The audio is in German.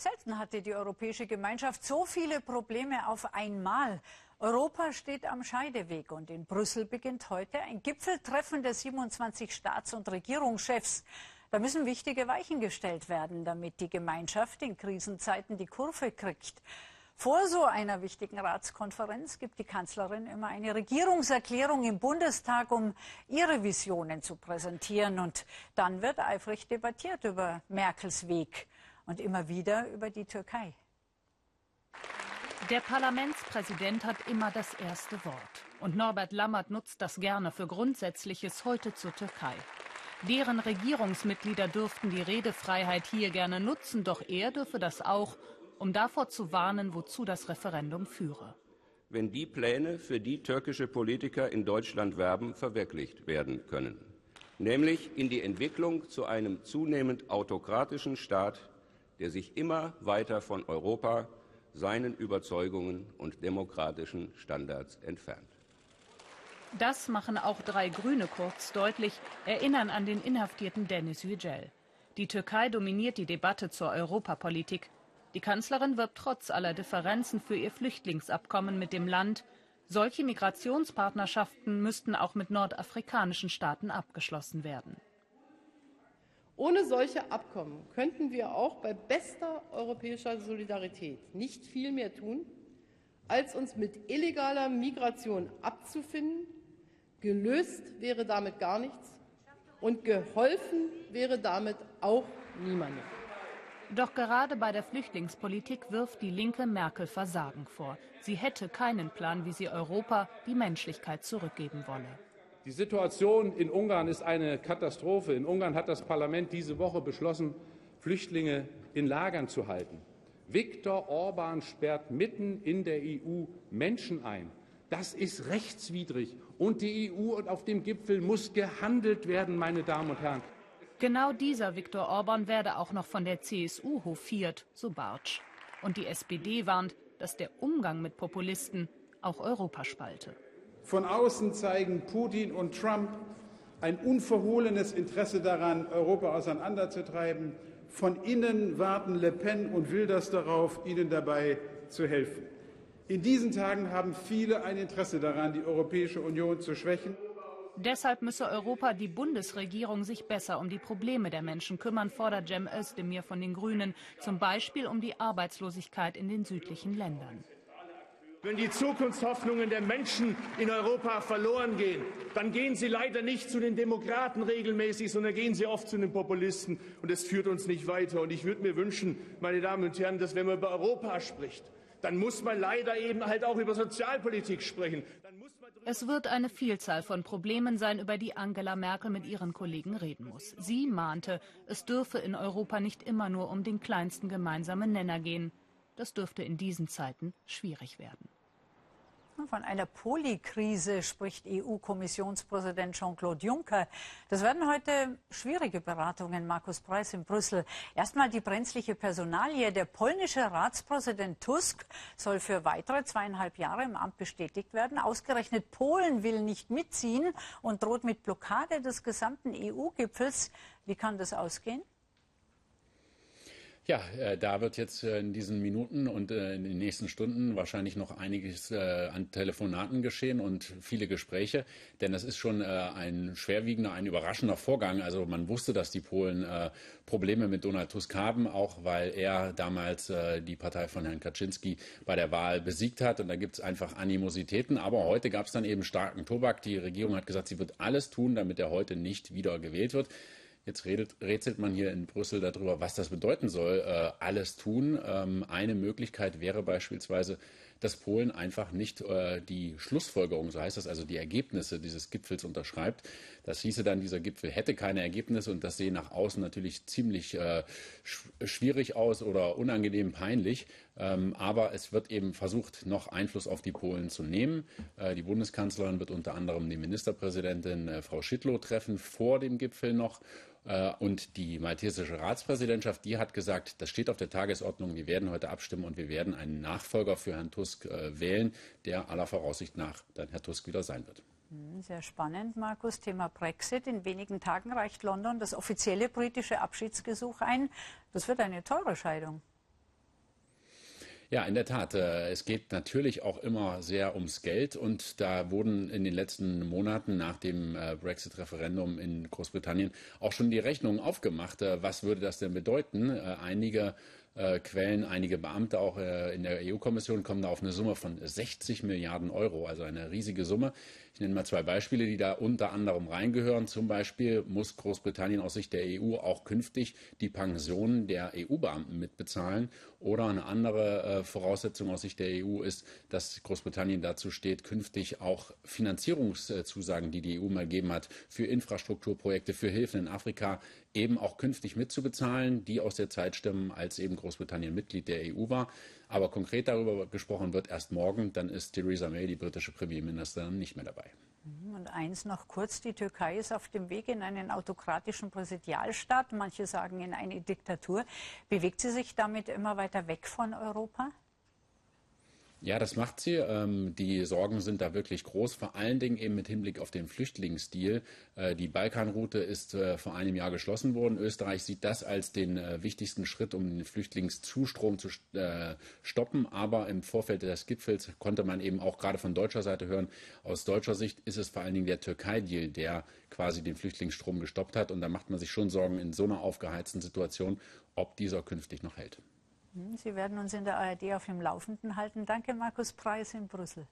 Selten hatte die Europäische Gemeinschaft so viele Probleme auf einmal. Europa steht am Scheideweg und in Brüssel beginnt heute ein Gipfeltreffen der 27 Staats- und Regierungschefs. Da müssen wichtige Weichen gestellt werden, damit die Gemeinschaft in Krisenzeiten die Kurve kriegt. Vor so einer wichtigen Ratskonferenz gibt die Kanzlerin immer eine Regierungserklärung im Bundestag, um ihre Visionen zu präsentieren. Und dann wird eifrig debattiert über Merkels Weg und immer wieder über die Türkei. Der Parlamentspräsident hat immer das erste Wort. Und Norbert Lammert nutzt das gerne für Grundsätzliches heute zur Türkei. Deren Regierungsmitglieder dürften die Redefreiheit hier gerne nutzen, doch er dürfe das auch, um davor zu warnen, wozu das Referendum führe. Wenn die Pläne, für die türkische Politiker in Deutschland werben, verwirklicht werden können, nämlich in die Entwicklung zu einem zunehmend autokratischen Staat, der sich immer weiter von Europa, seinen Überzeugungen und demokratischen Standards entfernt. Das machen auch drei Grüne kurz deutlich, erinnern an den inhaftierten Dennis Yücel. Die Türkei dominiert die Debatte zur Europapolitik. Die Kanzlerin wirbt trotz aller Differenzen für ihr Flüchtlingsabkommen mit dem Land. Solche Migrationspartnerschaften müssten auch mit nordafrikanischen Staaten abgeschlossen werden. Ohne solche Abkommen könnten wir auch bei bester europäischer Solidarität nicht viel mehr tun, als uns mit illegaler Migration abzufinden. Gelöst wäre damit gar nichts und geholfen wäre damit auch niemandem. Doch gerade bei der Flüchtlingspolitik wirft die Linke Merkel Versagen vor. Sie hätte keinen Plan, wie sie Europa die Menschlichkeit zurückgeben wolle. Die Situation in Ungarn ist eine Katastrophe. In Ungarn hat das Parlament diese Woche beschlossen, Flüchtlinge in Lagern zu halten. Viktor Orban sperrt mitten in der EU Menschen ein. Das ist rechtswidrig. Und die EU und auf dem Gipfel muss gehandelt werden, meine Damen und Herren. Genau dieser Viktor Orban werde auch noch von der CSU hofiert, so Bartsch. Und die SPD warnt, dass der Umgang mit Populisten auch Europa spalte. Von außen zeigen Putin und Trump ein unverhohlenes Interesse daran, Europa auseinanderzutreiben. Von innen warten Le Pen und Wilders darauf, ihnen dabei zu helfen. In diesen Tagen haben viele ein Interesse daran, die Europäische Union zu schwächen. Deshalb müsse Europa die Bundesregierung sich besser um die Probleme der Menschen kümmern, fordert Cem Özdemir von den Grünen, zum Beispiel um die Arbeitslosigkeit in den südlichen Ländern. Wenn die Zukunftshoffnungen der Menschen in Europa verloren gehen, dann gehen sie leider nicht zu den Demokraten regelmäßig, sondern gehen sie oft zu den Populisten. Und es führt uns nicht weiter. Und ich würde mir wünschen, meine Damen und Herren, dass wenn man über Europa spricht, dann muss man leider eben halt auch über Sozialpolitik sprechen. es wird eine Vielzahl von Problemen sein, über die Angela Merkel mit ihren Kollegen reden muss. Sie mahnte, es dürfe in Europa nicht immer nur um den kleinsten gemeinsamen Nenner gehen. Das dürfte in diesen Zeiten schwierig werden. Von einer Polykrise spricht EU-Kommissionspräsident Jean-Claude Juncker. Das werden heute schwierige Beratungen, Markus Preis in Brüssel. Erstmal die brenzliche Personalie. Der polnische Ratspräsident Tusk soll für weitere zweieinhalb Jahre im Amt bestätigt werden. Ausgerechnet Polen will nicht mitziehen und droht mit Blockade des gesamten EU-Gipfels. Wie kann das ausgehen? Ja, äh, da wird jetzt äh, in diesen Minuten und äh, in den nächsten Stunden wahrscheinlich noch einiges äh, an Telefonaten geschehen und viele Gespräche, denn das ist schon äh, ein schwerwiegender, ein überraschender Vorgang. Also man wusste, dass die Polen äh, Probleme mit Donald Tusk haben, auch weil er damals die Partei von Herrn Kaczynski bei der Wahl besiegt hat und da gibt es einfach Animositäten. Aber heute gab es dann eben starken Tobak. Die Regierung hat gesagt, sie wird alles tun, damit er heute nicht wieder gewählt wird. Jetzt redet, rätselt man hier in Brüssel darüber, was das bedeuten soll, äh, alles tun. Ähm, eine Möglichkeit wäre beispielsweise, dass Polen einfach nicht äh, die Schlussfolgerung, so heißt das, also die Ergebnisse dieses Gipfels unterschreibt. Das hieße dann, dieser Gipfel hätte keine Ergebnisse und das sehe nach außen natürlich ziemlich äh, schwierig aus oder unangenehm peinlich. Ähm, aber es wird eben versucht, noch Einfluss auf die Polen zu nehmen. Äh, die Bundeskanzlerin wird unter anderem die Ministerpräsidentin äh, Frau Schittlow treffen, vor dem Gipfel noch. Äh, und die maltesische Ratspräsidentschaft, die hat gesagt, das steht auf der Tagesordnung, wir werden heute abstimmen und wir werden einen Nachfolger für Herrn Tusk äh, wählen, der aller Voraussicht nach dann Herr Tusk wieder sein wird. Hm, sehr spannend, Markus. Thema Brexit. In wenigen Tagen reicht London das offizielle britische Abschiedsgesuch ein. Das wird eine teure Scheidung. Ja, in der Tat. Äh, es geht natürlich auch immer sehr ums Geld und da wurden in den letzten Monaten nach dem äh, Brexit-Referendum in Großbritannien auch schon die Rechnungen aufgemacht. Äh, was würde das denn bedeuten? Einige Quellen, einige Beamte auch in der EU-Kommission kommen da auf eine Summe von 60 Milliarden Euro, also eine riesige Summe. Ich nenne mal zwei Beispiele, die da unter anderem reingehören. Zum Beispiel muss Großbritannien aus Sicht der EU auch künftig die Pensionen der EU-Beamten mitbezahlen. Oder eine andere äh, Voraussetzung aus Sicht der EU ist, dass Großbritannien dazu steht, künftig auch Finanzierungszusagen, die die EU mal gegeben hat, für Infrastrukturprojekte, für Hilfen in Afrika, eben auch künftig mitzubezahlen, die aus der Zeit stimmen, als eben Großbritannien Mitglied der EU war. Aber konkret darüber gesprochen wird erst morgen. Dann ist Theresa May, die britische Premierministerin, nicht mehr dabei. Mhm, und eins noch kurz, die Türkei ist auf dem Weg in einen autokratischen Präsidialstaat, manche sagen in eine Diktatur. Bewegt sie sich damit immer weiter weg von Europa? Ja, das macht sie. Ähm, die Sorgen sind da wirklich groß, vor allen Dingen eben mit Hinblick auf den Flüchtlingsdeal. Äh, die Balkanroute ist äh, vor einem Jahr geschlossen worden. Österreich sieht das als den äh, wichtigsten Schritt, um den Flüchtlingszustrom zu äh, stoppen. Aber im Vorfeld des Gipfels konnte man eben auch gerade von deutscher Seite hören, aus deutscher Sicht ist es vor allen Dingen der Türkei-Deal, der quasi den Flüchtlingsstrom gestoppt hat. Und da macht man sich schon Sorgen in so einer aufgeheizten Situation, ob dieser künftig noch hält. Hm, Sie werden uns in der ARD auf dem Laufenden halten. Danke, Markus Preis in Brüssel.